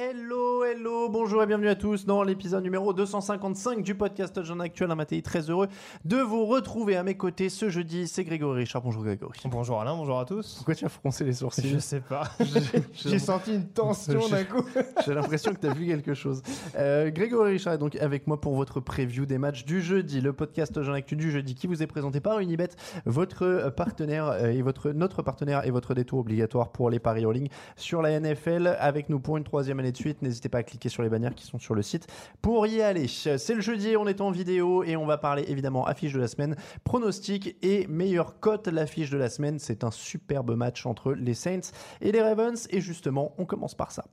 Hello, hello, bonjour et bienvenue à tous dans l'épisode numéro 255 du podcast Jean Actuel. Un matin très heureux de vous retrouver à mes côtés ce jeudi. C'est Grégory Richard. Bonjour Grégory. Bonjour Alain, bonjour à tous. Pourquoi tu as froncé les sourcils? Je sais pas. J'ai senti une tension d'un coup. J'ai l'impression que tu as vu quelque chose. Euh, Grégory Richard est donc avec moi pour votre preview des matchs du jeudi. Le podcast Jean Actu du jeudi qui vous est présenté par Unibet, votre partenaire euh, et votre, notre partenaire et votre détour obligatoire pour les paris en ligne sur la NFL. Avec nous pour une troisième année de suite. N'hésitez pas à cliquer sur les bannières qui sont sur le site pour y aller. C'est le jeudi, on est en vidéo et on va parler évidemment affiche de la semaine, pronostic et meilleure cote. L'affiche de la semaine, c'est un superbe match entre les Saints et les Ravens. Et justement, on commence par ça.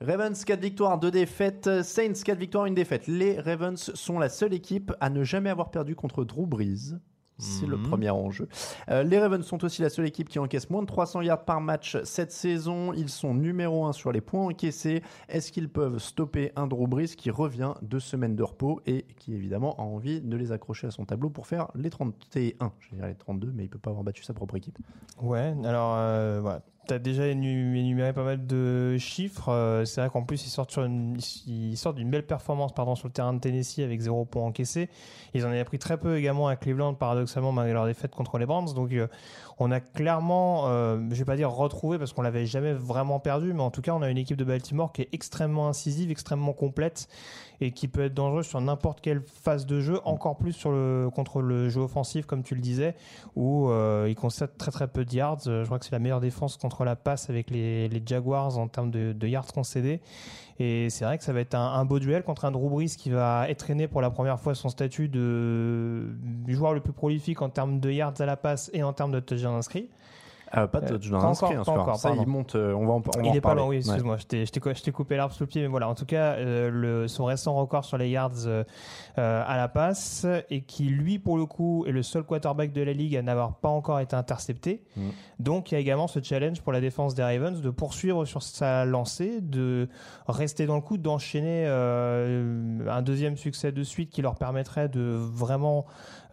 Ravens 4 victoires, 2 défaites. Saints 4 victoires, 1 défaite. Les Ravens sont la seule équipe à ne jamais avoir perdu contre Drew Brees. C'est le premier enjeu. Euh, les Ravens sont aussi la seule équipe qui encaisse moins de 300 yards par match cette saison. Ils sont numéro 1 sur les points encaissés. Est-ce qu'ils peuvent stopper un Drew Brees qui revient deux semaines de repos et qui évidemment a envie de les accrocher à son tableau pour faire les 31 Je dirais les 32, mais il peut pas avoir battu sa propre équipe. Ouais, alors euh, voilà. Tu as déjà énuméré pas mal de chiffres. Euh, c'est vrai qu'en plus, ils sortent, sur une, ils sortent d'une belle performance pardon, sur le terrain de Tennessee avec 0 points encaissés. Ils en avaient pris très peu également à Cleveland, paradoxalement, malgré leur défaite contre les Browns. Donc, euh, on a clairement, euh, je vais pas dire retrouvé parce qu'on l'avait jamais vraiment perdu, mais en tout cas, on a une équipe de Baltimore qui est extrêmement incisive, extrêmement complète et qui peut être dangereuse sur n'importe quelle phase de jeu, encore plus sur le, contre le jeu offensif, comme tu le disais, où euh, ils concèdent très très peu de yards. Je crois que c'est la meilleure défense contre la passe avec les, Jaguars en termes de yards concédés. Et c'est vrai que ça va être un, beau duel contre un Drew qui va étraîner pour la première fois son statut de joueur le plus prolifique en termes de yards à la passe et en termes de touchdowns inscrits. Euh, pas de touchdown inscrit, hein, encore, ça il monte, euh, on va en, on Il va est en pas loin, oui, excuse-moi, je t'ai- je coupé l'arbre sous le pied, mais voilà, en tout cas, euh, le, son récent record sur les yards euh, euh, à la passe, et qui lui, pour le coup, est le seul quarterback de la ligue à n'avoir pas encore été intercepté. Mm. Donc il y a également ce challenge pour la défense des Ravens de poursuivre sur sa lancée, de rester dans le coup, d'enchaîner euh, un deuxième succès de suite qui leur permettrait de vraiment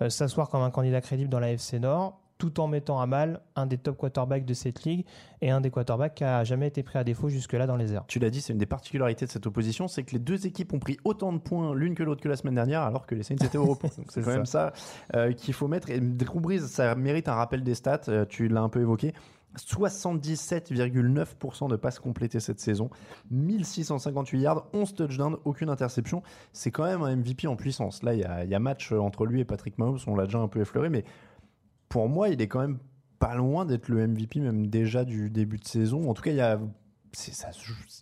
euh, s'asseoir comme un candidat crédible dans la FC Nord tout en mettant à mal un des top quarterbacks de cette ligue et un des quarterbacks qui a jamais été pris à défaut jusque-là dans les airs. Tu l'as dit, c'est une des particularités de cette opposition, c'est que les deux équipes ont pris autant de points l'une que l'autre que la semaine dernière, alors que les Saints étaient au repos. Donc c'est quand même ça euh, qu'il faut mettre. Et Drew Brees, ça mérite un rappel des stats. euh, tu l'as un peu évoqué. 77,9% de passes complétées cette saison, 1658 yards, 11 touchdowns, aucune interception. C'est quand même un MVP en puissance. Là, il y y a match entre lui et Patrick Mahomes, on l'a déjà un peu effleuré, mais pour moi, il est quand même pas loin d'être le MVP, même déjà du début de saison. En tout cas, il y a, ça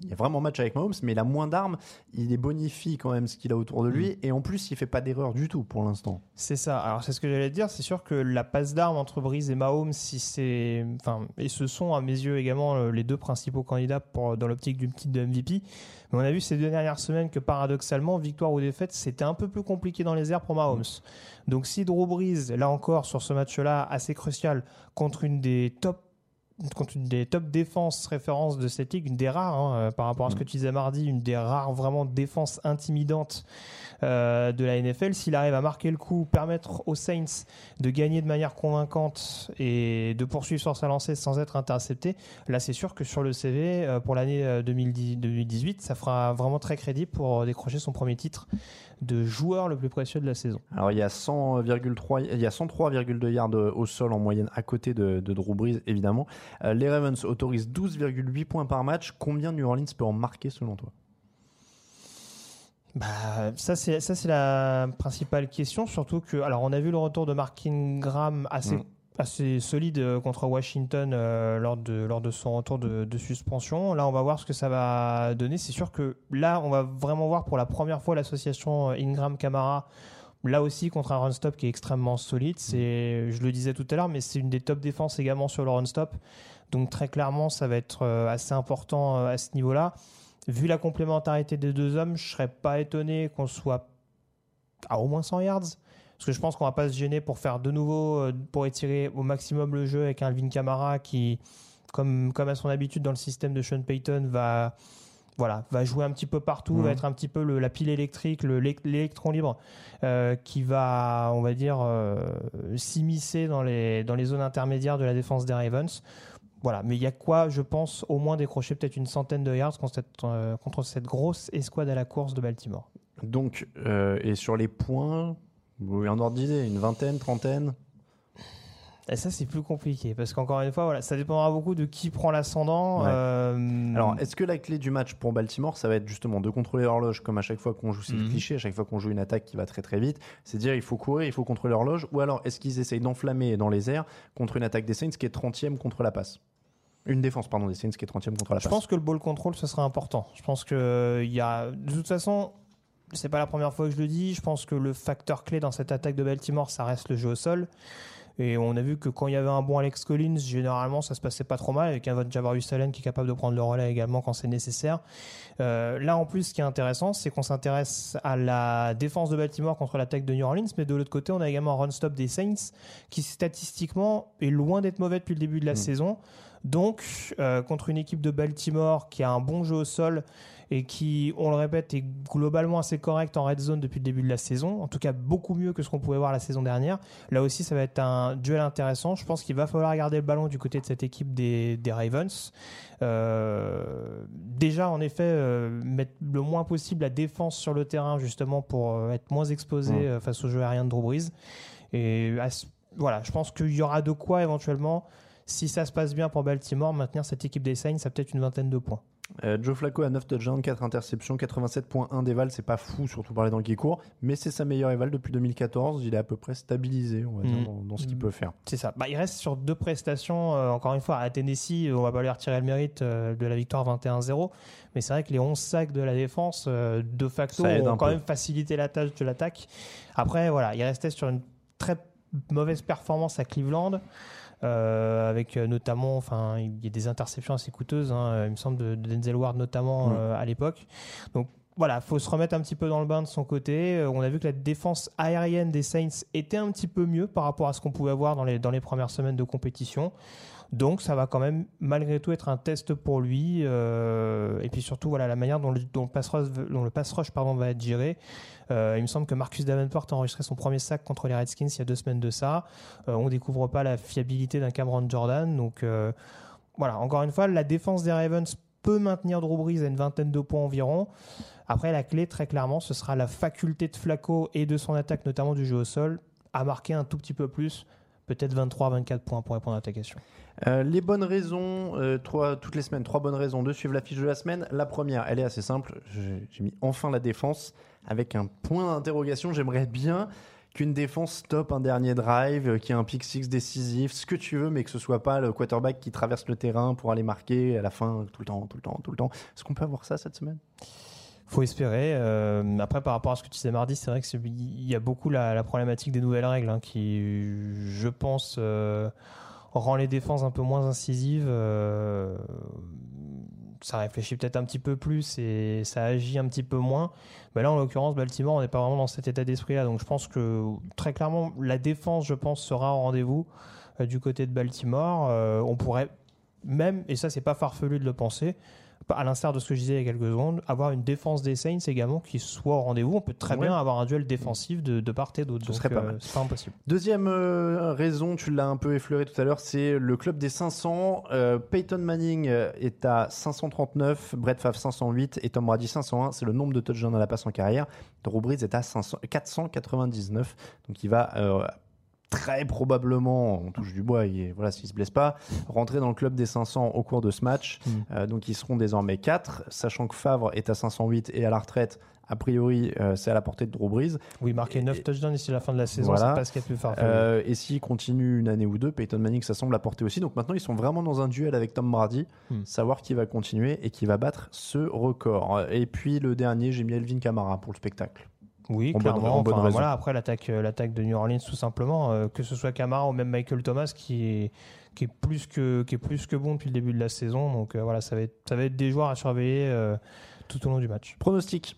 il y a vraiment match avec Mahomes, mais il a moins d'armes. Il est bonifie quand même ce qu'il a autour de lui. Et en plus, il fait pas d'erreur du tout pour l'instant. C'est ça. Alors c'est ce que j'allais dire. C'est sûr que la passe d'armes entre Breeze et Mahomes, si c'est, enfin, et ce sont à mes yeux également euh, les deux principaux candidats pour dans l'optique du titre de MVP. Mais on a vu ces deux dernières semaines que paradoxalement, victoire ou défaite, c'était un peu plus compliqué dans les airs pour Mahomes. Donc si Drew Brees, là encore sur ce match-là assez crucial contre une des top contre une des top défenses références de cette ligue, une des rares, hein, euh, par rapport à ce que tu disais mardi, une des rares vraiment défenses intimidantes euh, de la NFL. S'il arrive à marquer le coup, permettre aux Saints de gagner de manière convaincante et de poursuivre sur sa lancée sans être intercepté, là c'est sûr que sur le CV euh, pour l'année 2018, ça fera vraiment très crédible pour décrocher son premier titre de joueur le plus précieux de la saison. Alors il y a 100,3, il y a 103,2 yards au sol en moyenne à côté de, de Drew Brees évidemment. Euh, les Ravens autorisent 12,8 points par match. Combien New Orleans peut en marquer selon toi? Bah, ça c'est ça c'est la principale question, surtout que alors on a vu le retour de Mark Ingram assez mm. Assez solide euh, contre Washington euh, lors de lors de son retour de, de, suspension. Là, on va voir ce que ça va donner. C'est sûr que là, on va vraiment voir pour la première fois l'association Ingram Camara Là aussi, contre un run-stop qui est extrêmement solide, c'est, je le disais tout à l'heure, mais c'est une des top défenses également sur le run-stop. Donc très clairement, ça va être euh, assez important euh, à ce niveau-là. Vu la complémentarité des deux hommes, je serais pas étonné qu'on soit à au moins 100 yards. Parce que je pense qu'on va pas se gêner pour faire de nouveau, euh, pour étirer au maximum le jeu avec Alvin Kamara qui, comme, comme à son habitude dans le système de Sean Payton, va, voilà, va jouer un petit peu partout, va être un petit peu la pile électrique, l'électron libre euh, qui va, on va dire, euh, s'immiscer dans les, dans les zones intermédiaires de la défense des Ravens. Voilà, mais il y a quoi, je pense, au moins décrocher peut-être une centaine de yards contre cette, euh, contre cette grosse escouade à la course de Baltimore. Donc, et sur les points, vous un ordre d'idée, une vingtaine, trentaine? Et ça, c'est plus compliqué parce qu'encore une fois, voilà, ça dépendra beaucoup de qui prend l'ascendant. Euh, Alors, est-ce que la clé du match pour Baltimore, ça va être justement de contrôler l'horloge comme à chaque fois qu'on joue, c'est mhm. cliché, à chaque fois qu'on joue une attaque qui va très très vite, c'est dire il faut courir, il faut contrôler l'horloge, ou alors est-ce qu'ils essayent d'enflammer dans les airs contre une attaque des Saints qui est 30e contre la passe? Une défense, pardon, des Saints qui est 30e contre la passe. Je pense que le ball control, ce sera important. Je pense que il y a, de toute façon, c'est pas la première fois que je le dis. Je pense que le facteur clé dans cette attaque de Baltimore, ça reste le jeu au sol. Et on a vu que quand il y avait un bon Alex Collins, généralement ça se passait pas trop mal avec un Javarius Allen qui est capable de prendre le relais également quand c'est nécessaire. Euh, là en plus, ce qui est intéressant, c'est qu'on s'intéresse à la défense de Baltimore contre l'attaque de New Orleans, mais de l'autre côté, on a également un run stop des Saints qui statistiquement est loin d'être mauvais depuis le début de la mm. saison. Donc, euh, contre une équipe de Baltimore qui a un bon jeu au sol et qui, on le répète, est globalement assez correct en red zone depuis le début de la saison. En tout cas, beaucoup mieux que ce qu'on pouvait voir la saison dernière. Là aussi, ça va être un duel intéressant. Je pense qu'il va falloir garder le ballon du côté de cette équipe des, Ravens. Euh, déjà, en effet, euh, mettre le moins possible la défense sur le terrain, justement, pour euh, être moins exposé face au jeu aérien de Drew Brees. Et voilà, je pense qu'il y aura de quoi éventuellement, si ça se passe bien pour Baltimore, maintenir cette équipe des Saints à peut-être une vingtaine de points. Euh, Joe Flacco a 9 touchdowns, 4 interceptions, 87.1 d'éval, c'est pas fou, surtout par les dents qui court, mais c'est sa meilleure éval depuis 2014. Il est à peu près stabilisé, on va dire, mm. dans, ce qu'il peut faire. C'est ça. Bah, il reste sur deux prestations, euh, encore une fois, à Tennessee, on va pas lui retirer le mérite euh, de la victoire 21-0, mais c'est vrai que les 11 sacs de la défense, de facto, ont quand même facilité la tâche de l'attaque. Après, voilà, il restait sur une très mauvaise performance à Cleveland. Euh, avec euh, notamment, enfin, il y a des interceptions assez coûteuses, hein, il me semble, de, Denzel Ward notamment euh, à l'époque. Donc voilà, faut se remettre un petit peu dans le bain de son côté. On a vu que la défense aérienne des Saints était un petit peu mieux par rapport à ce qu'on pouvait voir dans les, dans les premières semaines de compétition. Donc ça va quand même malgré tout être un test pour lui. Euh, et puis surtout voilà la manière dont le, pass rush, va être géré. Euh, il me semble que Marcus Davenport a enregistré son premier sac contre les Redskins il y a deux semaines de ça. Euh, on découvre pas la fiabilité d'un Cameron Jordan. Donc voilà, encore une fois, la défense des Ravens peut maintenir Drew Brees à une vingtaine de points environ. Après, la clé, très clairement, ce sera la faculté de Flacco et de son attaque, notamment du jeu au sol, à marquer un tout petit peu plus, peut-être 23-24 points pour répondre à ta question. Euh, les bonnes raisons, euh, toutes les semaines, trois bonnes raisons de suivre la fiche de la semaine. La première, elle est assez simple. J'ai mis enfin la défense avec un point d'interrogation. J'aimerais bien qu'une défense stoppe un dernier drive, euh, qui ait un pick six décisif, ce que tu veux, mais que ce soit pas le quarterback qui traverse le terrain pour aller marquer à la fin tout le temps, tout le temps, tout le temps. Est-ce qu'on peut avoir ça cette semaine? Faut espérer. après, par rapport à ce que tu disais mardi, c'est vrai qu'il y a beaucoup la, problématique des nouvelles règles hein, qui, je pense, rend les défenses un peu moins incisives. Euh, ça réfléchit peut-être un petit peu plus et ça agit un petit peu moins. Mais là, en l'occurrence, Baltimore, on n'est pas vraiment dans cet état d'esprit-là. Donc je pense que très clairement, la défense, je pense, sera au rendez-vous euh, du côté de Baltimore. Euh, on pourrait même, et ça c'est pas farfelu de le penser, à l'instar de ce que je disais il y a quelques secondes, avoir une défense des Saints également qui soit au rendez-vous. On peut très Ouais. bien avoir un duel défensif de, de part et d'autre. Ce serait pas euh, mal. C'est pas impossible. Deuxième euh, raison, tu l'as un peu effleuré tout à l'heure, c'est le club des 500. Euh, Peyton Manning est à 539, Brett Favre 508 et Tom Brady 501. C'est le nombre de touchdowns à la passe en carrière. Drew Brees est à 500 499, donc il va très probablement, on touche du bois, et voilà, s'il se blesse pas, rentrer dans le club des 500 au cours de ce match. Mm. Euh, donc ils seront désormais 4, sachant que Favre est à 508 et à la retraite. A priori, euh, c'est à la portée de Drew Brees. Oui, marquer 9 touchdowns d'ici la fin de la saison, Voilà. c'est pas ce qu'il y a de plus. Euh, et s'il continue une année ou deux, Peyton Manning, ça semble apporter aussi. Donc maintenant, ils sont vraiment dans un duel avec Tom Brady, Hmm. savoir qui va continuer et qui va battre ce record. Et puis le dernier, j'ai mis Elvin Kamara pour le spectacle. Oui, En bonne- clairement. en bonne Enfin, voilà, après l'attaque, euh, l'attaque de New Orleans, tout simplement, euh, que ce soit Camara ou même Michael Thomas, qui est qui est plus que qui est plus que bon depuis le début de la saison. Donc euh, voilà, ça va être ça va être des joueurs à surveiller euh, tout au long du match. Pronostic.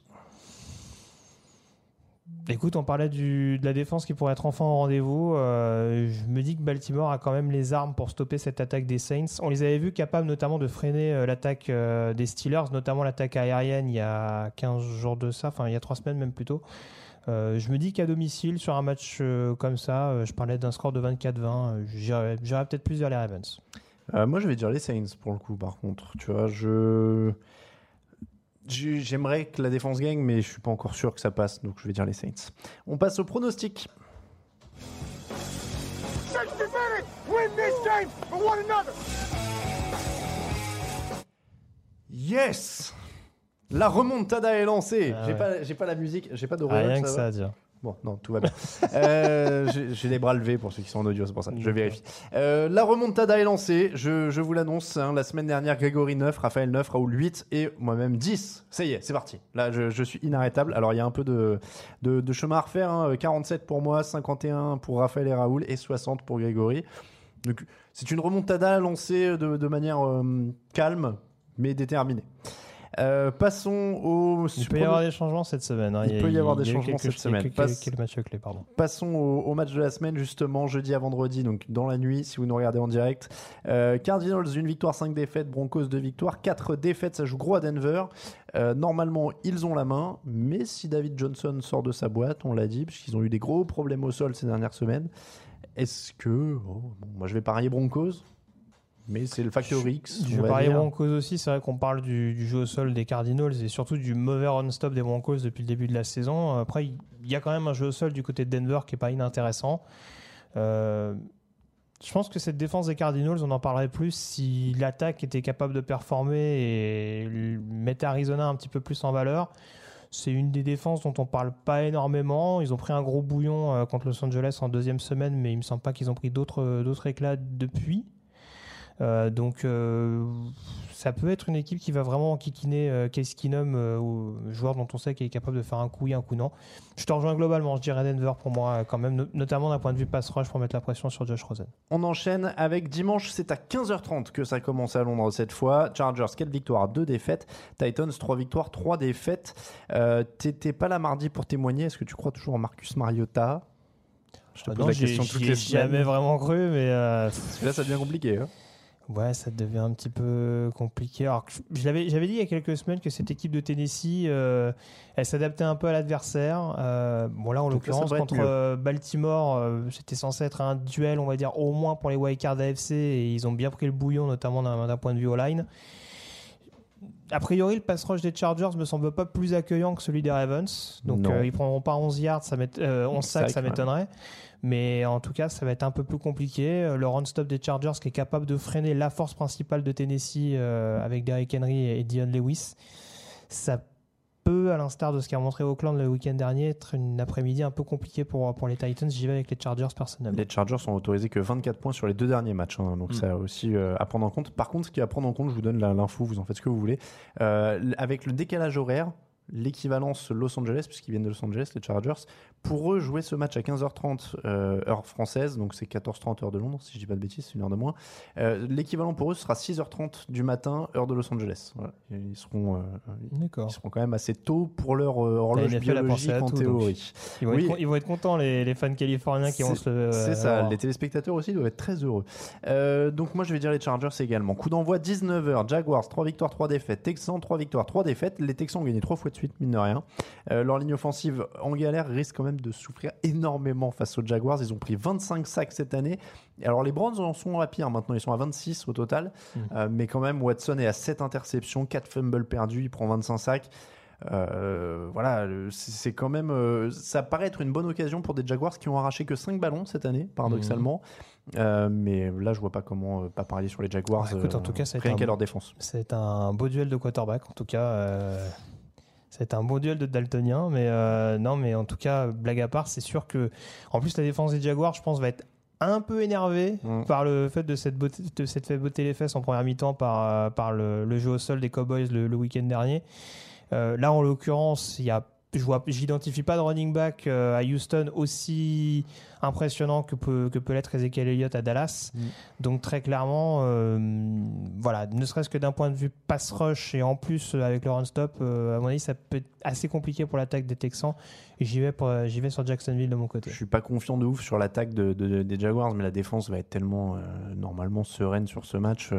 Écoute, on parlait de la défense qui pourrait être enfin au rendez-vous. Euh, je me dis que Baltimore a quand même les armes pour stopper cette attaque des Saints. On les avait vus capables notamment de freiner euh, l'attaque euh, des Steelers, notamment l'attaque aérienne il y a 15 jours de ça, enfin il y a 3 semaines même plutôt. Je me dis qu'à domicile, sur un match comme ça, je parlais d'un score de 24-20, euh, j'irais peut-être plus vers les Ravens. Moi, je vais dire les Saints pour le coup, par contre. Tu vois, je. J'ai- J'aimerais que la défense gagne, mais je suis pas encore sûr que ça passe, donc je vais dire les Saints. On passe au pronostic. Yes La remontada est lancée. Ah j'ai ouais. pas, j'ai pas la musique, j'ai pas de Rien que ça à dire. Bon, non, tout va bien. Euh, j'ai les bras levés pour ceux qui sont en audio, c'est pour ça. Je vérifie. Euh, la remontada est lancée. Je, je vous l'annonce. hein, la semaine dernière, Grégory 9, Raphaël 9, Raoul 8 et moi-même 10. Ça y est, c'est parti. Là, je, suis inarrêtable. Alors, il y a un peu de, de, chemin à refaire. hein. 47 pour moi, 51 pour Raphaël et Raoul et 60 pour Grégory. Donc, c'est une remontada lancée de, de manière euh, calme, mais déterminée. Euh, passons au. Il peut y avoir des changements cette semaine. hein. Il peut y avoir des a eu changements cette semaine. quelques- Passe- quelques matchs clés, pardon. Passons au, au match de la semaine, justement, jeudi à vendredi, donc dans la nuit, si vous nous regardez en direct. Euh, Cardinals, une victoire, 5 défaites. Broncos, 2 victoires. 4 défaites, ça joue gros à Denver. Euh, normalement, ils ont la main, mais si David Johnson sort de sa boîte, on l'a dit, parce qu'ils ont eu des gros problèmes au sol ces dernières semaines, est-ce que. oh, bon, moi, je vais parier Broncos, mais c'est le facteur X. Je vais parler. Broncos aussi. C'est vrai qu'on parle du, du jeu au sol des Cardinals et surtout du mauvais run-stop des Broncos depuis le début de la saison. Après, il y a quand même un jeu au sol du côté de Denver qui est pas inintéressant. Euh, je pense que cette défense des Cardinals, on en parlerait plus si l'attaque était capable de performer et mettait Arizona un petit peu plus en valeur. C'est une des défenses dont on parle pas énormément. Ils ont pris un gros bouillon euh, contre Los Angeles en deuxième semaine, mais il me semble pas qu'ils ont pris d'autres d'autres éclats depuis. Euh, donc euh, ça peut être une équipe qui va vraiment enquiquiner euh, Case Keenum, euh, ou- joueur dont on sait qu'il est capable de faire un coup oui, un coup non. Je te rejoins globalement, je dirais Denver pour moi quand même, no- notamment d'un point de vue pass rush pour mettre la pression sur Josh Rosen. On enchaîne avec dimanche, c'est à 15h30 que ça commence à Londres cette fois. Chargers, 4 victoires, 2 défaites. Titans, 3 victoires, 3 défaites. Euh, T'étais pas là mardi pour témoigner. Est-ce que tu crois toujours en Marcus Mariota? Je te Ah pose non, la question toutes les semaines. jamais vraiment cru, mais euh, là, ça devient compliqué. hein. Ouais, ça devient un petit peu compliqué. Alors, j'avais dit il y a quelques semaines que cette équipe de Tennessee, euh, elle s'adaptait un peu à l'adversaire. Euh, bon, là, en l'occurrence, contre mieux. euh, Baltimore, euh, c'était censé être un duel, on va dire, au moins pour les wildcards AFC, et ils ont bien pris le bouillon, notamment d'un point de vue all-line. A priori, le pass rush des Chargers me semble pas plus accueillant que celui des Ravens. Donc, euh, ils prendront pas 11 yards, ça m'ét- euh, 11 sacs, ça m'étonnerait. Mais en tout cas, ça va être un peu plus compliqué. Euh, Le run-stop des Chargers qui est capable de freiner la force principale de Tennessee euh, avec Derrick Henry et Dion Lewis, ça peut, à l'instar de ce qu'a montré Oakland le week-end dernier, être une après-midi un peu compliquée pour, pour les Titans. J'y vais avec les Chargers personnellement. Les Chargers sont autorisés que 24 points sur les deux derniers matchs. hein, donc, Mm. ça aussi euh, à prendre en compte. Par contre, ce qui est à prendre en compte, je vous donne l'info, vous en faites ce que vous voulez. Euh, avec le décalage horaire, l'équivalence Los Angeles, puisqu'ils viennent de Los Angeles, les Chargers, pour eux jouer ce match à 15h30 euh, heure française, donc c'est 14h30 heure de Londres, si je dis pas de bêtises, c'est une heure de moins. Euh, l'équivalent pour eux sera 6h30 du matin heure de Los Angeles. Voilà. Ils seront, euh, ils seront quand même assez tôt pour leur euh, horloge biologique en tout, théorie. Ils vont, Oui. être, ils vont être contents, les, les fans californiens qui vont se lever. C'est ça, les téléspectateurs aussi doivent être très heureux. Donc moi je vais dire les Chargers également. Coup d'envoi 19h, Jaguars 3 victoires, 3 défaites, Texans 3 victoires, 3 défaites. Les Texans ont gagné 3 fois de suite, mine de rien. Euh, leur ligne offensive en galère risque quand même de souffrir énormément face aux Jaguars. Ils ont pris 25 sacs cette année. Alors les Browns en sont à pire maintenant, ils sont à 26 au total. Euh, mais quand même Watson est à 7 interceptions, 4 fumbles perdus, il prend 25 sacs. Euh, voilà, c'est quand même. euh, ça paraît être une bonne occasion pour des Jaguars qui ont arraché que 5 ballons cette année, paradoxalement. Euh, mais là, je vois pas comment pas parier sur les Jaguars. Ouais, écoute, en tout cas, rien qu'à leur défense. C'est un beau duel de quarterback, en tout cas. C'est un bon duel de Daltonien, mais euh, non, mais en tout cas, blague à part, c'est sûr que, en plus, la défense des Jaguars, je pense, va être un peu énervée Mm. par le fait de cette beauté, de cette fait botter les fesses en première mi-temps par, euh, par le, le jeu au sol des Cowboys le, le week-end dernier. Euh, là, en l'occurrence, il y a, je vois, j'identifie pas de running back euh, à Houston aussi impressionnant que peut, que peut l'être Ezekiel Elliott à Dallas. Mm. Donc très clairement, euh, voilà, ne serait-ce que d'un point de vue pass rush et en plus euh, avec le run stop, euh, à mon avis, ça peut être assez compliqué pour l'attaque des Texans. Et j'y vais, pour- j'y vais sur Jacksonville de mon côté. Je suis pas confiant de ouf sur l'attaque de, de- des Jaguars, mais la défense va être tellement euh, normalement sereine sur ce match.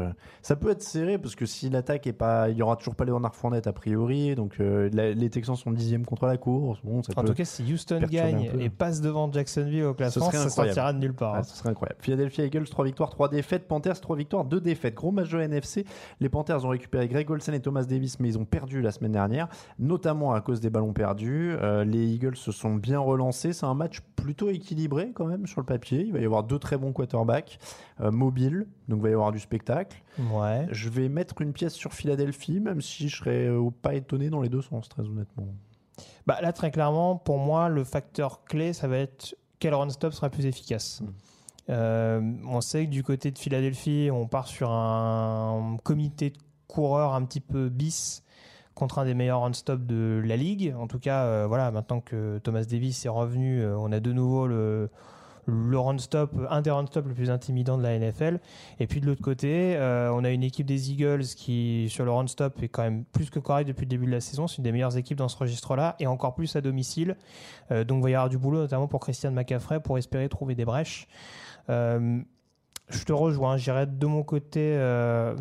ça peut être serré parce que si l'attaque est pas, il y aura toujours pas Leonard Fournette a priori, donc la- les Texans sont dixième contre la course. Bon, ça En peut- tout cas, si Houston gagne et passe devant Jacksonville au classement, serait ça incroyable. sortira de nulle part. Ah, ce serait incroyable. Philadelphia Eagles, 3 victoires, 3 défaites. Panthers, 3 victoires, 2 défaites. Gros match de NFC. Les Panthers ont récupéré Greg Olsen et Thomas Davis, mais ils ont perdu la semaine dernière, notamment à cause des ballons perdus. Euh, les Eagles se sont bien relancés. C'est un match plutôt équilibré quand même sur le papier. Il va y avoir deux très bons quarterbacks euh, mobiles, donc il va y avoir du spectacle. Ouais. Je vais mettre une pièce sur Philadelphie, même si je serais euh, pas étonné dans les deux sens, très honnêtement. Bah, là, très clairement, pour moi, le facteur clé, ça va être quel run stop sera plus efficace. Mm. Euh, on sait que du côté de Philadelphie, on part sur un comité de coureurs un petit peu bis contre un des meilleurs run stop de la ligue. En tout cas, euh, voilà, maintenant que Thomas Davis est revenu, euh, on a de nouveau le, le run stop, un des run stop le plus intimidant de la NFL. Et puis de l'autre côté, euh, on a une équipe des Eagles qui, sur le run stop, est quand même plus que correcte depuis le début de la saison. C'est une des meilleures équipes dans ce registre-là, et encore plus à domicile. Euh, donc il va y avoir du boulot, notamment pour Christian McCaffrey, pour espérer trouver des brèches. Euh, je te rejoins, j'irai de mon côté. euh,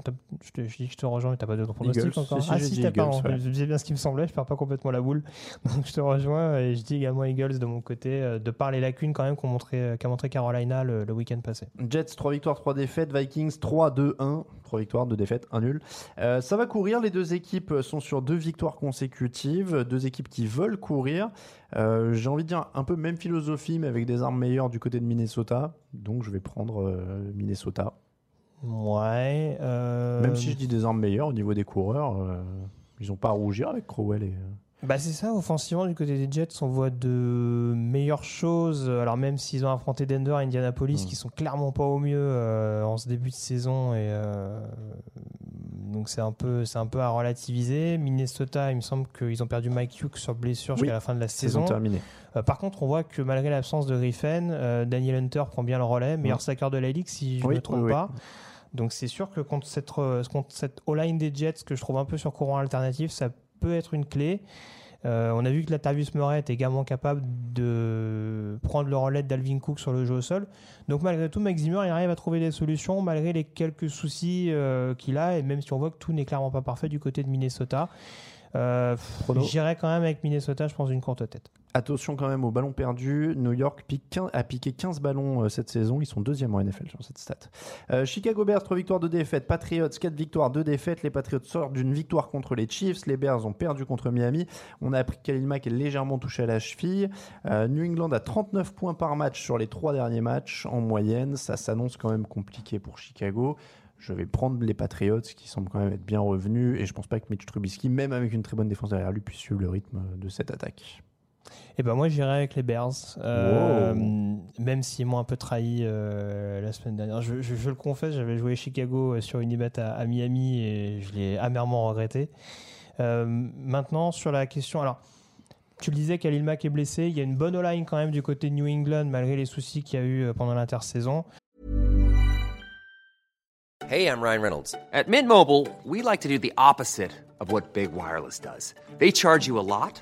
je, te, je dis que je te rejoins, mais t'as pas de pronostic Eagles. encore. Si, ah si, t'as Eagles, pas. ouais. Je disais bien ce qui me semblait, je perds pas complètement la boule. Donc je te rejoins et je dis également Eagles de mon côté, euh, de par les lacunes quand même qu'ont montré, qu'a montré Carolina le, le week-end passé. Jets, 3 victoires, 3 défaites. Vikings, 3, 2, 1. 3 victoires, 2 défaites, 1 nul. Euh, ça va courir. Les deux équipes sont sur deux victoires consécutives. Deux équipes qui veulent courir. Euh, J'ai envie de dire un peu même philosophie, mais avec des armes meilleures du côté de Minnesota. Donc je vais prendre euh, Minnesota. Ouais. euh, Même si je dis des armes meilleures au niveau des coureurs, euh, ils n'ont pas à rougir avec Crowell. Et, Bah c'est ça, offensivement du côté des Jets, on voit de meilleures choses. Alors même s'ils ont affronté Denver et Indianapolis, Mm. qui sont clairement pas au mieux euh, en ce début de saison, et euh, donc c'est un peu, c'est un peu à relativiser. Minnesota, il me semble qu'ils ont perdu Mike Hughes sur blessure jusqu'à la fin de la saison saison. terminée. Euh, par contre, on voit que malgré l'absence de Griffin, euh, Daniel Hunter prend bien le relais, meilleur Mm. sacker de la ligue si je ne Oui, me trompe oui, oui. pas. Donc c'est sûr que contre cette, re- contre cette O-line des Jets, que je trouve un peu sur courant alternatif, ça peut être une clé. Euh, on a vu que Latavius Murray est également capable de prendre le relais d'Alvin Cook sur le jeu au sol. Donc malgré tout, Mike Zimmer il arrive à trouver des solutions malgré les quelques soucis euh, qu'il a et même si on voit que tout n'est clairement pas parfait du côté de Minnesota. Euh. J'irai quand même avec Minnesota, je pense, une courte tête. Attention quand même aux ballons perdus. New York pique 15 a piqué 15 ballons euh, cette saison. Ils sont deuxième en NFL sur cette stat. Euh, Chicago Bears, 3 victoires, 2 défaites. Patriots, 4 victoires, 2 défaites. Les Patriots sortent d'une victoire contre les Chiefs. Les Bears ont perdu contre Miami. On a appris que Khalil Mack est légèrement touché à la cheville. Euh, New England a 39 points par match sur les 3 derniers matchs en moyenne. Ça s'annonce quand même compliqué pour Chicago. Je vais prendre les Patriots qui semblent quand même être bien revenus et je pense pas que Mitch Trubisky, même avec une très bonne défense derrière lui, puisse suivre le rythme de cette attaque. Et ben moi j'irai avec les Bears, Euh, même s'ils m'ont un peu trahi euh, la semaine dernière. Je, je- je le confesse, j'avais joué Chicago euh, sur une à, à Miami et je l'ai amèrement regretté. Euh, maintenant, sur la question. Alors, tu le disais, Khalil Mack est blessé. Il y a une bonne line quand même du côté de New England, malgré les soucis qu'il y a eu pendant l'intersaison. Hey, I'm Ryan Reynolds. At Mint Mobile, we like to do the opposite of what Big Wireless does. They charge you a lot,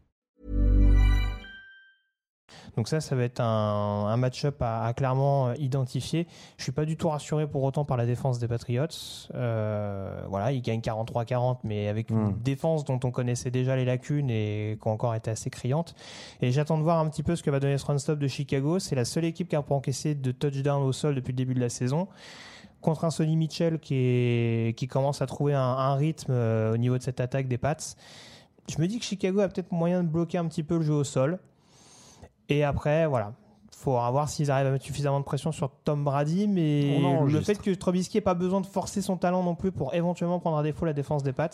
Donc ça, ça va être un, un match-up à, à clairement identifier. Je suis pas du tout rassuré pour autant par la défense des Patriots. Euh, voilà, ils gagnent 43-40, mais avec une défense dont on connaissait déjà les lacunes et qui encore été assez criante. Et j'attends de voir un petit peu ce que va donner ce run-stop de Chicago. C'est la seule équipe qui a pas encaissé de touchdown au sol depuis le début de la saison. Contre un Sonny Mitchell qui, est, qui commence à trouver un, un rythme euh, au niveau de cette attaque des Pats. Je me dis que Chicago a peut-être moyen de bloquer un petit peu le jeu au sol. Et après, voilà. Faudra voir s'ils arrivent à mettre suffisamment de pression sur Tom Brady, mais le fait que Trubisky n'ait pas besoin de forcer son talent non plus pour éventuellement prendre à défaut la défense des Pats.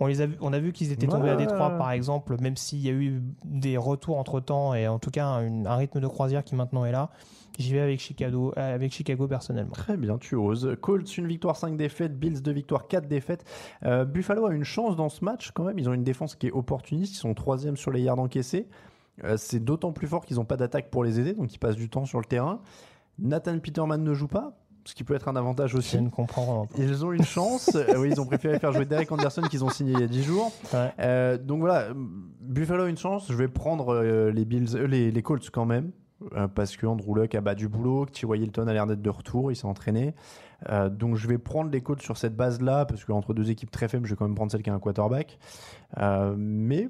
On, les a, vu- on a vu qu'ils étaient tombés à. Détroit, par exemple, même s'il y a eu des retours entre temps et en tout cas un, un rythme de croisière qui maintenant est là. J'y vais avec Chicago, euh, avec Chicago personnellement. Très bien, tu oses. Colts, une victoire, 5 défaites. Bills, 2 victoires, 4 défaites. Euh, Buffalo a une chance dans ce match quand même. Ils ont une défense qui est opportuniste. Ils sont troisième sur les yards encaissés. Euh, c'est d'autant plus fort qu'ils n'ont pas d'attaque pour les aider, donc ils passent du temps sur le terrain. Nathan Peterman ne joue pas, ce qui peut être un avantage Je aussi. ne comprends vraiment pas. Ils ont une chance. Euh, oui, ils ont préféré faire jouer Derek Anderson qu'ils ont signé il y a 10 jours. Ouais. Euh, donc voilà, Buffalo a une chance. Je vais prendre euh, les Bills, euh, les, les Colts quand même. parce que Andrew Luck a du boulot, que T.Y. Hilton a l'air d'être de retour, il s'est entraîné. Donc je vais prendre les Colts sur cette base-là, parce qu'entre deux équipes très faibles, je vais quand même prendre celle qui a un quarterback. Mais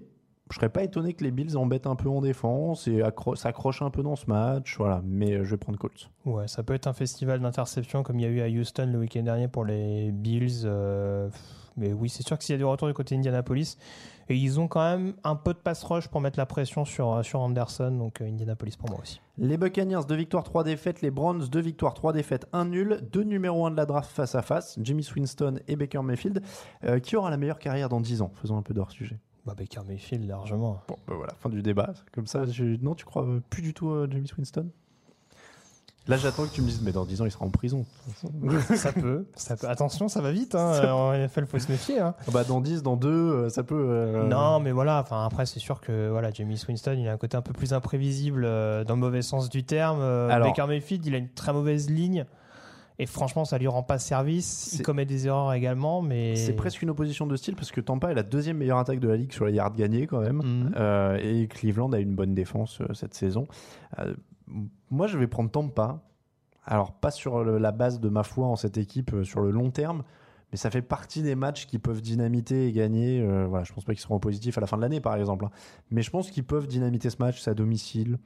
je serais pas étonné que les Bills embêtent un peu en défense et accro- s'accrochent un peu dans ce match. Voilà, mais euh, je vais prendre Colts. Ouais, ça peut être un festival d'interception comme il y a eu à Houston le week-end dernier pour les Bills. euh, mais oui, c'est sûr que s'il y a du retour du côté d'Indianapolis, et ils ont quand même un peu de pass rush pour mettre la pression sur, sur Anderson, donc euh, Indianapolis pour moi aussi. Les Buccaneers, 2 victoires, 3 défaites. Les Browns, 2 victoires, 3 défaites, 1 nul. Deux numéros 1 de la draft face à face, Jimmy Swinston et Baker Mayfield. Euh, qui aura la meilleure carrière dans 10 ans Faisons un peu d'hors sujet. Bah, Baker Mayfield, largement. Bon, ben voilà, fin du débat. Comme ça, je- non, tu crois euh, plus du tout à Jimmy Swinston Là, j'attends que tu me dises, mais dans 10 ans, il sera en prison. ça peut, ça peut. Attention, ça va vite. Hein. euh, En NFL, faut se méfier. Hein. Ah bah, dans 10, dans 2, euh, ça peut. euh, Non, mais voilà. Enfin, après, c'est sûr que voilà, Jamie Winston, il a un côté un peu plus imprévisible euh, dans le mauvais sens du terme. Euh, Alors- Baker Mayfield, il a une très mauvaise ligne. Et franchement, ça lui rend pas service. Il commet des erreurs également, mais C'est presque une opposition de style parce que Tampa est la deuxième meilleure attaque de la ligue sur les yards gagnés quand même. Mhm. Euh, et Cleveland a une bonne défense euh, cette saison. Euh, moi, je vais prendre Tampa. Alors, pas sur le- la base de ma foi en cette équipe sur le long terme, mais ça fait partie des matchs qui peuvent dynamiter et gagner. Voilà, je pense pas qu'ils seront positifs à la fin de l'année, par exemple. hein. Mais je pense qu'ils peuvent dynamiter ce match, c'est à domicile.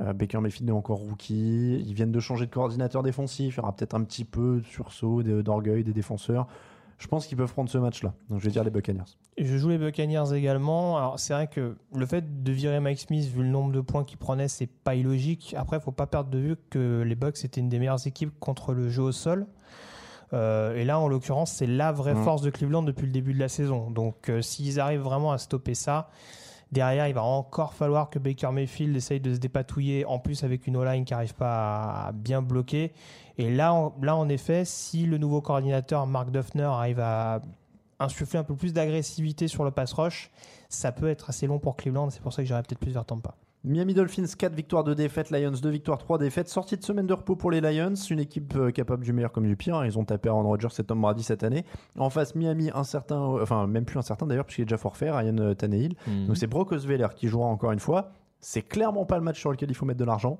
Euh, Baker Mayfield est encore rookie. Ils viennent de changer de coordinateur défensif. Il y aura peut-être un petit peu de sursaut, d'orgueil des défenseurs. Je pense qu'ils peuvent prendre ce match-là. Donc je vais dire les Buccaneers. Et Je joue les Buccaneers également. Alors c'est vrai que le fait de virer Mike Smith, vu le nombre de points qu'il prenait, c'est pas illogique. Après, faut pas perdre de vue que les Bucks étaient une des meilleures équipes contre le jeu au sol. Euh, et là, en l'occurrence, c'est la vraie Mhm. force de Cleveland depuis le début de la saison. Donc, euh, s'ils arrivent vraiment à stopper ça, derrière, il va encore falloir que Baker Mayfield essaye de se dépatouiller, en plus avec une O-line qui n'arrive pas à bien bloquer. Et là, là, en effet, si le nouveau coordinateur, Mark Duffner, arrive à insuffler un peu plus d'agressivité sur le pass rush, ça peut être assez long pour Cleveland. C'est pour ça que j'irais peut-être plus vers Tampa. Miami Dolphins, 4 victoires, 2 défaites. Lions, 2 victoires, 3 défaites. Sortie de semaine de repos pour les Lions. Une équipe euh, capable du meilleur comme du pire. Ils ont tapé Aaron Rodgers et Tom Brady cette année. En face, Miami, un certain, euh, enfin, même plus un certain d'ailleurs, puisqu'il est déjà forfait, Ryan euh, Tannehill. Donc c'est Brock Osweiler qui jouera encore une fois. C'est clairement pas le match sur lequel il faut mettre de l'argent.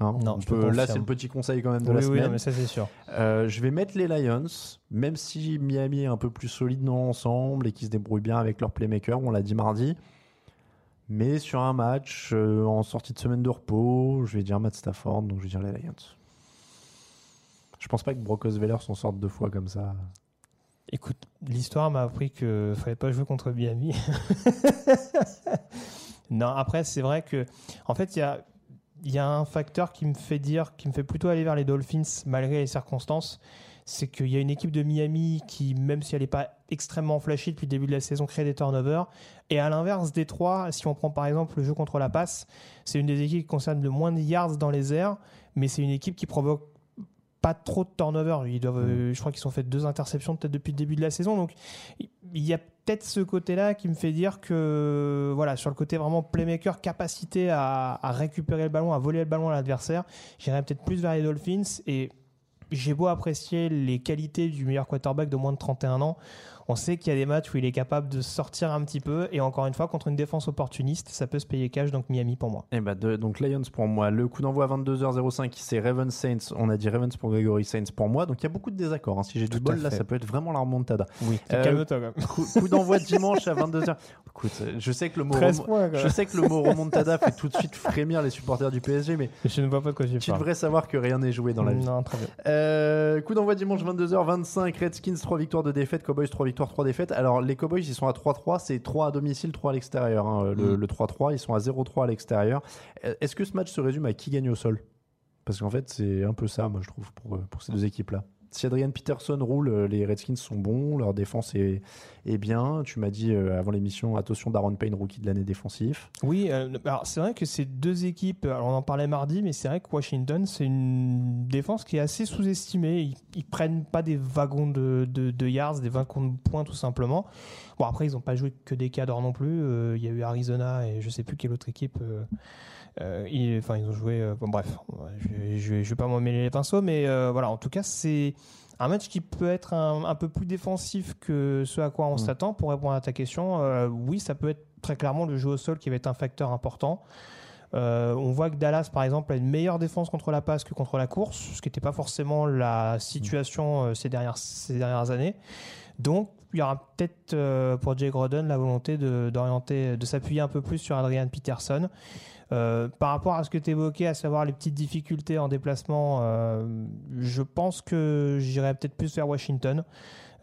hein. Non, On je te peut- là, c'est le petit conseil quand même de Oui, la oui, semaine. non, mais ça c'est sûr. Euh, je vais mettre les Lions, même si Miami est un peu plus solide dans l'ensemble et qui se débrouille bien avec leur playmaker, on l'a dit mardi. Mais sur un match euh, en sortie de semaine de repos, je vais dire Matt Stafford, donc je vais dire les Lions. Je pense pas que Brock Osweiler s'en sorte deux fois comme ça. Écoute, l'histoire m'a appris que fallait pas jouer contre Miami. non, après, c'est vrai que, en fait, il y a, y a un facteur qui me fait dire, qui me fait plutôt aller vers les Dolphins malgré les circonstances. C'est qu'il y a une équipe de Miami qui, même si elle n'est pas extrêmement flashy depuis le début de la saison, crée des turnovers. Et à l'inverse, Détroit, si on prend par exemple le jeu contre la passe, c'est une des équipes qui concerne le moins de yards dans les airs, mais c'est une équipe qui provoque pas trop de turnover. Ils doivent, euh, je crois qu'ils ont fait deux interceptions peut-être depuis le début de la saison. Donc il y a peut-être ce côté-là qui me fait dire que voilà sur le côté vraiment playmaker, capacité à, à récupérer le ballon, à voler le ballon à l'adversaire, j'irais peut-être plus vers les Dolphins. Et j'ai beau apprécier les qualités du meilleur quarterback de moins de 31 ans. On sait qu'il y a des matchs où il est capable de sortir un petit peu. Et encore une fois, contre une défense opportuniste, ça peut se payer cash. Donc Miami pour moi. Et bah de- donc Lions pour moi. Le coup d'envoi à 22h05, c'est Ravens Saints. On a dit Ravens pour Gregory Saints pour moi. Donc il y a beaucoup de désaccords. hein. Si j'ai du bol, là, ça peut être vraiment la remontada. Oui, Euh, calme-toi quand même. Coup, coup d'envoi dimanche à 22h. Écoute, je sais que le mot 13 remo- points, quand je sais que le mot remontada fait tout de suite frémir les supporters du PSG, mais Je ne vois pas de quoi tu tu devrais savoir que rien n'est joué dans la vie. Non, très bien. Euh, coup d'envoi dimanche 22h25, Redskins 3 victoires de défaite, Cowboys 3 victoires 3 défaites. Alors les Cowboys ils sont à 3-3, c'est 3 à domicile, 3 à l'extérieur. hein. Le, Mm. le 3-3, ils sont à 0-3 à l'extérieur. Euh, Est-ce que ce match se résume à qui gagne au sol? Parce qu'en fait c'est un peu ça moi je trouve pour, euh, pour ces deux équipes-là. Si Adrian Peterson roule, euh, les Redskins sont bons, leur défense est, bien. Tu m'as dit euh, avant l'émission, attention Daron Payne, rookie de l'année défensif. Oui, euh, alors c'est vrai que ces deux équipes, on en parlait mardi, mais c'est vrai que Washington, c'est une défense qui est assez sous-estimée. Ils, ils prennent pas des wagons de, yards, des wagons de points tout simplement. Bon, après, ils n'ont pas joué que des cadres non plus. Il y a eu Arizona et je sais plus quelle autre équipe. Euh, ils, enfin, ils ont joué. euh, bon, bref, je, je vais pas m'en mêler les pinceaux, mais euh, voilà, en tout cas, c'est un match qui peut être un, un peu plus défensif que ce à quoi on Mm. s'attend. Pour répondre à ta question, euh, oui, ça peut être très clairement le jeu au sol qui va être un facteur important. Euh, on voit que Dallas, par exemple, a une meilleure défense contre la passe que contre la course, ce qui n'était pas forcément la situation euh, ces, dernières, ces dernières années. Donc, il y aura peut-être pour Jay Groden la volonté de, d'orienter, de s'appuyer un peu plus sur Adrian Peterson. Euh, par rapport à ce que tu évoquais, à savoir les petites difficultés en déplacement, euh, je pense que j'irais peut-être plus vers Washington.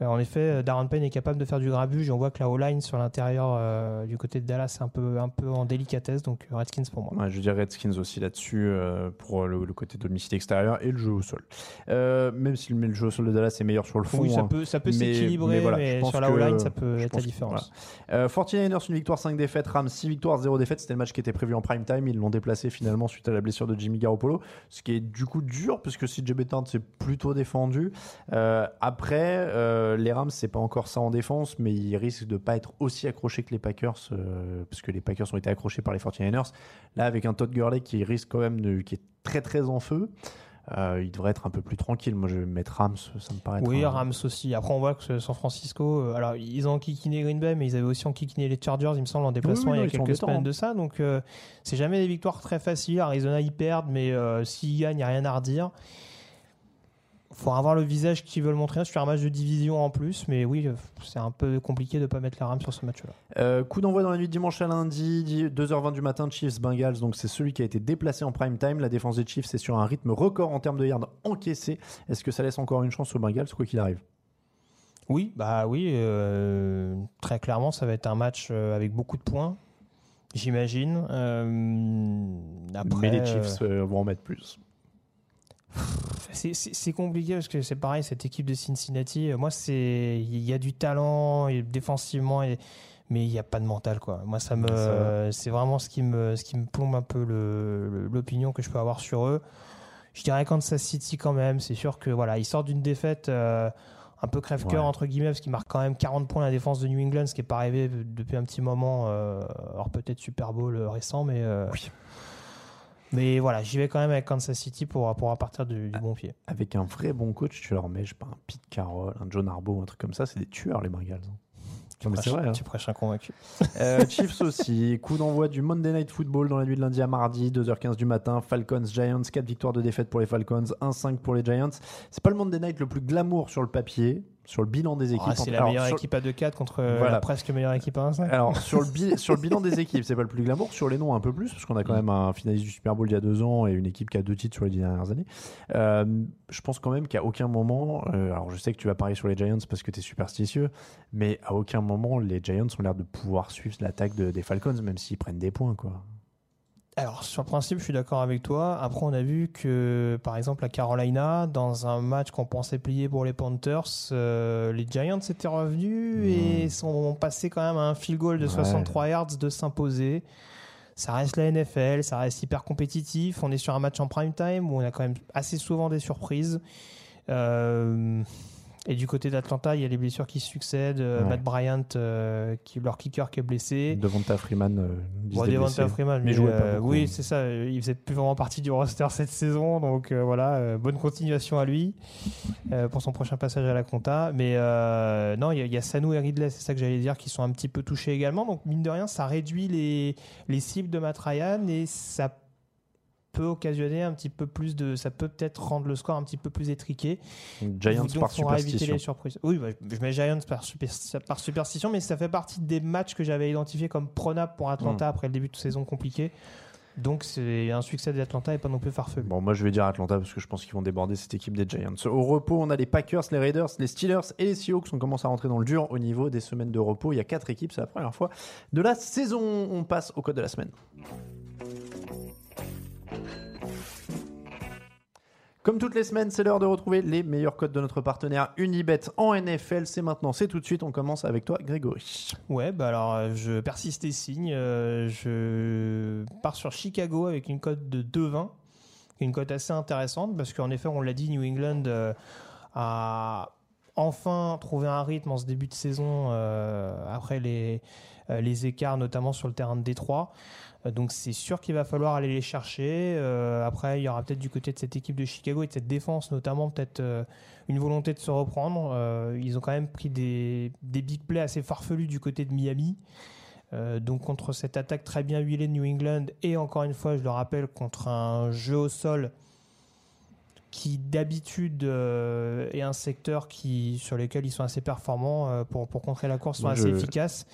Euh, en effet, Darren Payne est capable de faire du grabuge et on voit que la O-line sur l'intérieur euh, du côté de Dallas est un peu, un peu en délicatesse, donc Redskins pour moi. Ouais, je dirais Redskins aussi là-dessus pour le, le côté domicile extérieur et le jeu au sol. Euh, même si le, jeu au sol de Dallas est meilleur sur le fond. Oui, ça hein. peut, ça peut Mais- s'équilibrer, mais voilà, sur la que- O-line, ça peut être la que- différence. Euh, 49ers, une victoire, 5 défaites. Rams, 6 victoires, 0 défaites. C'était le match qui était prévu en prime time. Ils l'ont déplacé finalement suite à la blessure de Jimmy Garoppolo. Ce qui est du coup dur, puisque CJ Beathard s'est plutôt défendu. Euh, après, euh, les Rams, c'est pas encore ça en défense, mais ils risquent de pas être aussi accrochés que les Packers, euh, parce que les Packers ont été accrochés par les 49ers. Là, avec un Todd Gurley qui risque quand même de, qui est très très en feu. euh, il devrait être un peu plus tranquille. Moi, je vais mettre Rams, ça me paraît. Oui, un- Rams aussi. Après, on voit que San Francisco, euh, alors ils ont enquiquiné Green Bay, mais ils avaient aussi enquiquiné les Chargers, il me semble, en déplacement oui, non, il y a quelques semaines de ça. Donc, euh, c'est jamais des victoires très faciles. Arizona, ils perdent, mais euh, s'ils gagnent, il n'y a rien à redire. Faut avoir le visage qu'ils veulent montrer sur un match de division en plus, mais oui, euh, c'est un peu compliqué de ne pas mettre la Rams sur ce match-là. Euh, coup d'envoi dans la nuit de dimanche à lundi, di- 2h20 du matin, Chiefs Bengals. Donc c'est celui qui a été déplacé en prime time. La défense des Chiefs c'est sur un rythme record en termes de yards encaissés. Est-ce que ça laisse encore une chance aux Bengals quoi qu'il arrive? Oui, bah oui, euh, très clairement, ça va être un match avec beaucoup de points, j'imagine. Euh, après, Mais les Chiefs euh, vont en mettre plus. C'est- compliqué parce que c'est pareil, cette équipe de Cincinnati, euh, moi, c'est il y a du talent et défensivement, et- mais il n'y a pas de mental, quoi. Moi, ça me, c'est vraiment ce qui me, ce qui me plombe un peu l'opinion que je peux avoir sur eux. Je dirais Kansas City quand même. C'est sûr que voilà, ils sortent d'une défaite. euh, un peu crève-cœur Ouais. entre guillemets parce qu'ils marquent quand même 40 points la défense de New England ce qui n'est pas arrivé depuis un petit moment euh, alors peut-être Super Bowl euh, récent mais euh, Oui. Mais voilà j'y vais quand même avec Kansas City pour, pour repartir du, du bon pied Avec un vrai bon coach, tu leur mets, je sais pas, un Pete Carroll, un John Harbaugh, un truc comme ça, c'est des tueurs les Bengals. Non, mais c'est vrai. hein. Tu prêches un convaincu. Euh, Chiefs aussi. Coup d'envoi du Monday Night Football dans la nuit de lundi à mardi, 2h15 du matin. Falcons, Giants, 4 victoires de défaite pour les Falcons, 1-5 pour les Giants. C'est pas le Monday Night le plus glamour sur le papier, sur le bilan des équipes. Ah, c'est la Alors, meilleure sur- équipe à 2-4 contre euh, Voilà. la presque meilleure équipe à 1-5. Alors, sur le, bi- sur le bilan des équipes, c'est pas le plus glamour. Sur les noms, un peu plus, parce qu'on a quand même un finaliste du Super Bowl il y a deux ans et une équipe qui a deux titres sur les dix dernières années. Euh, je pense quand même qu'à aucun moment, euh, alors je sais que tu vas parier sur les Giants parce que tu es superstitieux, mais à aucun moment, les Giants ont l'air de pouvoir suivre l'attaque de- des Falcons, même s'ils prennent des points. quoi. Alors, sur le principe, je suis d'accord avec toi. Après, on a vu que, par exemple, à Carolina, dans un match qu'on pensait plier pour les Panthers, euh, les Giants étaient revenus et sont passés quand même à un field goal de Ouais. 63 yards de s'imposer. Ça reste la NFL, ça reste hyper compétitif. On est sur un match en prime time où on a quand même assez souvent des surprises. Euh, et du côté d'Atlanta, il y a les blessures qui succèdent. Euh, Ouais. Matt Bryant, euh, qui, leur kicker qui est blessé. Devonta Freeman, euh, Devonta. Freeman, Mais mais pas euh, beaucoup. oui, c'est ça. Il faisait plus vraiment partie du roster cette saison, donc voilà, bonne continuation à lui pour son prochain passage à la compta. Mais non, il y, a- il y a Sanu et Ridley, c'est ça que j'allais dire, qui sont un petit peu touchés également. Donc mine de rien, ça réduit les, les cibles de Matt Ryan et ça peut occasionner un petit peu plus de, ça peut peut-être rendre le score un petit peu plus étriqué. Giants Donc, par faudra éviter superstition. les surprises. Oui, bah, je mets Giants par, super- par superstition, mais ça fait partie des matchs que j'avais identifiés comme prenables pour Atlanta Hmm. après le début de saison compliqué. Donc c'est un succès d'Atlanta et pas non plus farfelu. Bon, moi je vais dire Atlanta parce que je pense qu'ils vont déborder cette équipe des Giants. Au repos, on a les Packers, les Raiders, les Steelers et les Seahawks. On commence à rentrer dans le dur au niveau des semaines de repos. Il y a quatre équipes, c'est la première fois de la saison. On passe au code de la semaine. Comme toutes les semaines, c'est l'heure de retrouver les meilleurs codes de notre partenaire Unibet en NFL. C'est maintenant, c'est tout de suite. On commence avec toi, Grégory. Ouais, bah alors euh, je persiste et signe. euh, je pars sur Chicago avec une cote de 2,20, qui est une cote assez intéressante parce qu'en effet, on l'a dit, New England euh, a enfin trouvé un rythme en ce début de saison après les, les écarts, notamment sur le terrain de Détroit. Euh, Donc c'est sûr qu'il va falloir aller les chercher. Euh, après, il y aura peut-être du côté de cette équipe de Chicago et de cette défense notamment peut-être euh, une volonté de se reprendre. Euh, ils ont quand même pris des, des big plays assez farfelus du côté de Miami. Euh, donc contre cette attaque très bien huilée de New England et encore une fois, je le rappelle, contre un jeu au sol qui d'habitude euh, est un secteur qui, sur lequel ils sont assez performants euh, pour, pour contrer la course, sont Moi, assez je- efficaces.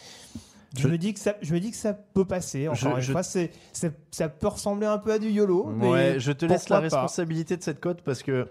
Je, je- me dis que ça, je me dis que ça peut passer. Encore Je- une fois, c'est, ça peut ressembler un peu à du YOLO. mais je te laisse la pas. responsabilité de cette cote parce que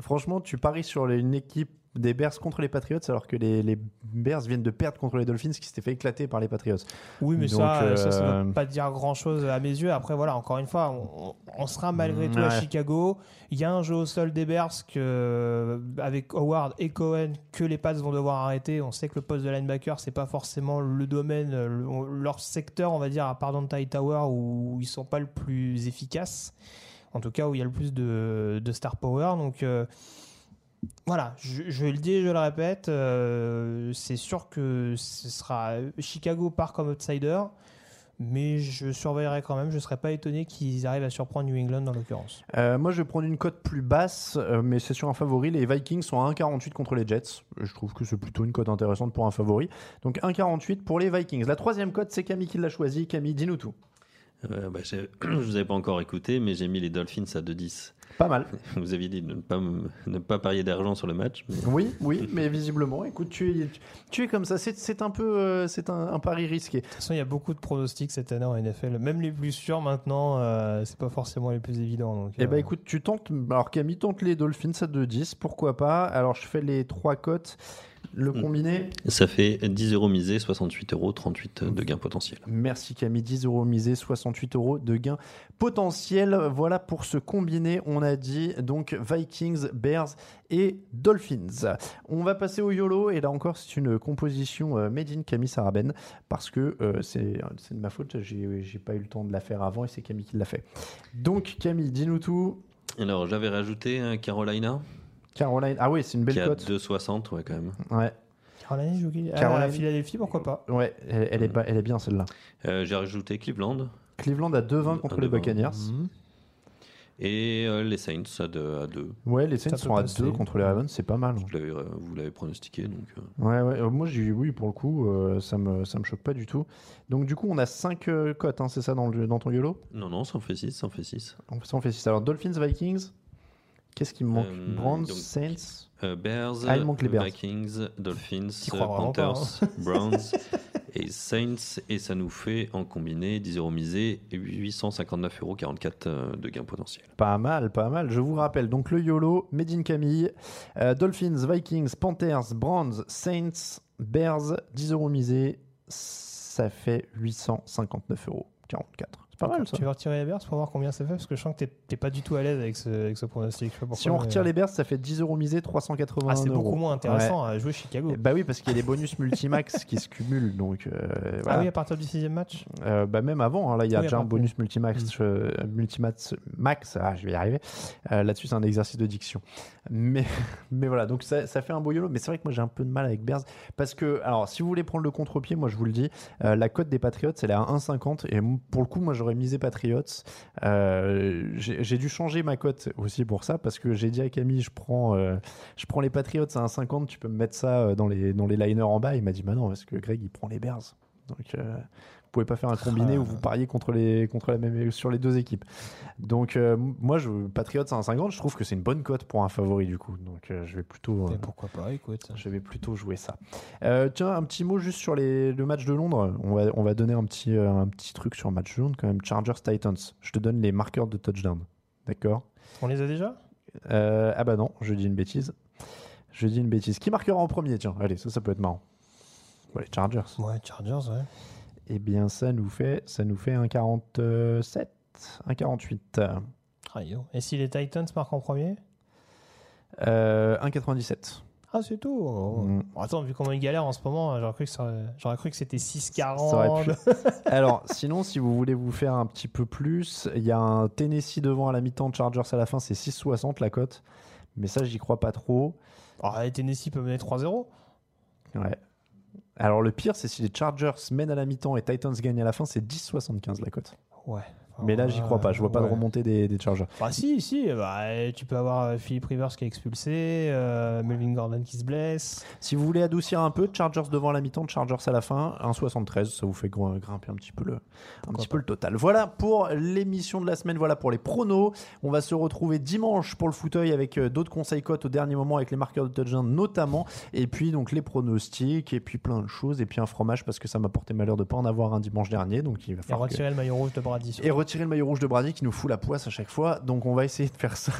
franchement, tu paries sur une équipe des Bears contre les Patriots alors que les, les Bears viennent de perdre contre les Dolphins qui s'étaient fait éclater par les Patriots. Oui, mais Donc, ça, euh, ça, ça euh, ne veut pas dire grand-chose à mes yeux. Après, voilà, encore une fois, on, on sera malgré tout à. Chicago. Il y a un jeu au sol des Bears que, avec Howard et Cohen que les Pats vont devoir arrêter. On sait que le poste de linebacker, c'est pas forcément le domaine, le- leur secteur, on va dire, à part dans Tower, où ils sont pas le plus efficaces. En tout cas, où il y a le plus de, de star power. Donc, euh, voilà, je, le dis et je le répète, euh, c'est sûr que ce sera Chicago part comme outsider, mais je surveillerai quand même. Je ne serais pas étonné qu'ils arrivent à surprendre New England dans l'occurrence. Euh, moi, je vais prendre une cote plus basse, euh, mais c'est sur un favori. Les Vikings sont à 1,48 contre les Jets. Je trouve que c'est plutôt une cote intéressante pour un favori. Donc 1,48 pour les Vikings. La troisième cote, c'est Camille qui l'a choisi. Camille, dis-nous tout. Euh, bah, je vous avais pas encore écouté, mais j'ai mis les Dolphins à 2-10. Pas mal. Vous aviez dit de ne pas, ne pas parier d'argent sur le match. mais- Oui, oui, mais visiblement, écoute, tu es, tu es comme ça. C'est c'est un peu, euh, c'est un, un pari risqué. De toute façon, il y a beaucoup de pronostics cette année en NFL. Même les plus sûrs maintenant, euh, c'est pas forcément les plus évidents. Donc, Eh ben euh, écoute, tu tentes. Alors Camille tente les Dolphins à 2,10, pourquoi pas? Alors je fais les trois cotes. Le Mm. combiné. Ça fait 10 euros misés, 68 euros, 38 de gains potentiels. Merci Camille, 10 euros misés, 68 euros de gain potentiel. Voilà pour ce combiné, on a dit donc Vikings, Bears et Dolphins. On va passer au YOLO et là encore c'est une composition euh, made in Camille Saraben parce que euh, c'est de ma faute, j'ai pas eu le temps de la faire avant et c'est Camille qui l'a fait. Donc Camille, dis-nous tout. Alors, j'avais rajouté un Carolina Caroline, ah oui c'est une qui belle a cote. 2,60, ouais, quand même. Ouais, Caroline qui Ah, Caroline. Philadelphie, pourquoi pas ouais, elle, elle est, pas- elle est bien celle-là. Euh, j'ai rajouté Cleveland. Cleveland à 2,20 contre les 2,20. Buccaneers. Mhm. Et euh, les Saints à 2. À deux. Ouais, les Saints Ça peut sont à passer. 2 contre les Ravens, c'est pas mal. Vous l'avez, euh, vous l'avez pronostiqué, donc. euh, Ouais, ouais. euh, moi, j'ai oui, pour le coup, euh, ça, me, ça me choque pas du tout. Donc, du coup, on a 5 cotes, hein, c'est ça, dans, le, dans ton YOLO Non, non, ça en fait 6, ça en fait 6. On fait ça, on fait 6. Alors, Dolphins, Vikings? Qu'est-ce qui me manque Euh, Browns, donc- Saints. Euh, Bears, Ah, il manque les Bears. Vikings, Dolphins, T'y crois vraiment Panthers, Browns et Saints. Et ça nous fait en combiné 10 euros misés et 859,44 euros euh, de gain potentiel. Pas mal, pas mal. Je vous rappelle donc le YOLO, Made in Camille, euh, Dolphins, Vikings, Panthers, Browns, Saints, Bears, 10 euros misés. Ça fait 859 euros. 44. C'est pas mal ça. Tu veux retirer les Bears pour voir combien ça fait Parce que je sens que t'es- t'es pas du tout à l'aise avec ce, avec ce pronostic. Je sais pas pourquoi, Si on mais- retire les Bears, ça fait 10 euros misés, 380 Ah, c'est euros. beaucoup moins intéressant à jouer Chicago. Ouais. Bah oui, parce qu'il y a les bonus multimax qui se cumulent. Donc, euh, voilà. Ah oui, à partir du sixième match? Euh, bah même avant, hein, là il y a Oui, déjà un bonus multimax, euh, multimax max, ah, je vais y arriver. Euh, Là-dessus, c'est un exercice de diction. Mais, mais voilà, donc ça, ça fait un beau YOLO. Mais c'est vrai que moi j'ai un peu de mal avec Bears parce que, alors si vous voulez prendre le contre-pied, moi je vous le dis, euh, la cote des Patriots elle est à 1,50 et pour le coup, moi j'aurais misé Patriots. Euh, j'ai dû changer ma cote aussi pour ça parce que j'ai dit à Camille, je prends, euh, je prends les Patriots à 1,50, tu peux me mettre ça euh, dans les, dans les liners en bas. Il m'a dit, bah non, parce que Greg il prend les Bears. Donc, pouvez pas faire un combiné Ah. où vous pariez contre les, contre la même, sur les deux équipes. Donc, euh, moi, je, Patriots à 1,50, je trouve que c'est une bonne cote pour un favori du coup. Donc, euh, je vais plutôt. euh, pourquoi pas, écoute. je vais plutôt jouer ça. Euh, tiens, un petit mot juste sur les, le match de Londres. On va, on va donner un petit, euh, un petit truc sur le match de Londres quand même. Chargers Titans. Je te donne les marqueurs de touchdown. D'accord? On les a déjà? Euh, Ah bah non, je dis une bêtise. Je dis une bêtise. Qui marquera en premier? Tiens, allez, ça, ça peut être marrant. Bon, les Chargers. Ouais, Chargers, ouais. Eh bien, ça nous fait, ça nous fait un 47, un 48, Ah. Et si les Titans marquent en premier? Euh, un 97. Ah, c'est tout. Oh. Mm. Attends, vu comment ils galèrent en ce moment, j'aurais cru que, ça- cru que c'était Ça aurait 6-40. pu. Alors, sinon, si vous voulez vous faire un petit peu plus, il y a un Tennessee devant à la mi-temps, Chargers à la fin, c'est 6,60 la cote. Mais ça, j'y crois pas trop. Ah, les Tennessee peut mener 3-0. Ouais. Alors, le pire, c'est si les Chargers mènent à la mi-temps et Titans gagnent à la fin, c'est 10,75 la cote. Ouais. Mais là, j'y crois pas. Je vois pas de remontée des, des Chargers. Bah si, si, bah, tu peux avoir euh, Philippe Rivers qui est expulsé, euh, Melvin Gordon qui se blesse. Si vous voulez adoucir un peu, Chargers devant la mi-temps, Chargers à la fin, 1,73, ça vous fait gr- grimper un petit peu le, un petit peu le total. Voilà pour l'émission de la semaine, voilà pour les pronos. On va se retrouver dimanche pour le fauteuil avec euh, d'autres conseils cotes au dernier moment avec les marqueurs de touchdown notamment, et puis donc les pronostics, et puis plein de choses, et puis un fromage parce que ça m'a porté malheur de pas en avoir un dimanche dernier, donc il va Et falloir que- retirer le maillot rouge de Brady. Et retirer le maillot rouge de Brady qui nous fout la poisse à chaque fois. Donc on va essayer de faire ça.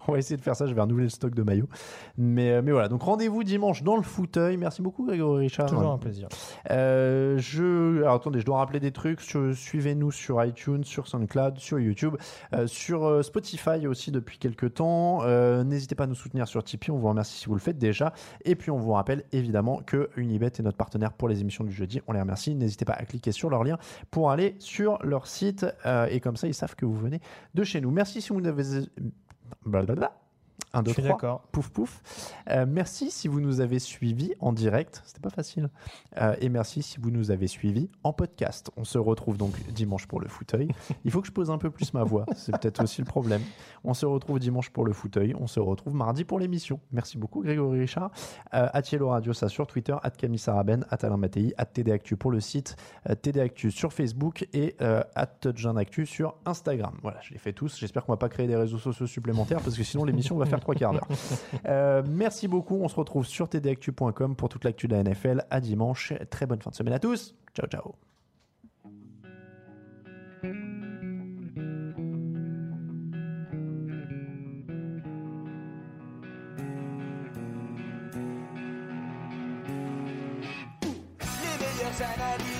On va essayer de faire ça. Je vais renouveler le stock de maillots. Mais, euh, mais voilà. Donc rendez-vous dimanche dans le fauteuil. Merci beaucoup, Grégory Richard. Toujours un plaisir. Euh, je... Alors attendez, je dois rappeler des trucs. Suivez-nous sur iTunes, sur SoundCloud, sur YouTube, euh, sur Spotify aussi depuis quelques temps. Euh, N'hésitez pas à nous soutenir sur Tipeee. On vous remercie si vous le faites déjà. Et puis on vous rappelle évidemment que Unibet est notre partenaire pour les émissions du jeudi. On les remercie. N'hésitez pas à cliquer sur leur lien pour aller sur leur site. Et comme ça, ils savent que vous venez de chez nous. Merci si vous blah, blah, blah. 1, 2, Je suis 3. d'accord. Pouf pouf. Euh, merci si vous nous avez suivis en direct. C'était pas facile. Euh, et merci si vous nous avez suivis en podcast. On se retrouve donc dimanche pour le fauteuil. Il faut que je pose un peu plus ma voix. C'est peut-être aussi le problème. On se retrouve dimanche pour le fauteuil. On se retrouve mardi pour l'émission. Merci beaucoup, Grégory Richard. Euh, Atiello Radio, ça sur Twitter. At Camille Saraben. At Alain Mattei. At TD Actu pour le site. euh, TD Actu sur Facebook. Et euh, at Actu sur Instagram. Voilà, je les fais tous. J'espère qu'on va pas créer des réseaux sociaux supplémentaires parce que sinon l'émission va faire trois quarts d'heure. Euh, merci beaucoup. On se retrouve sur tdactu.com pour toute l'actu de la NFL. À dimanche. Très bonne fin de semaine à tous. Ciao, ciao. Les meilleures analyses,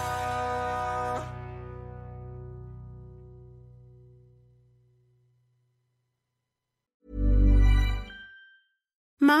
Emma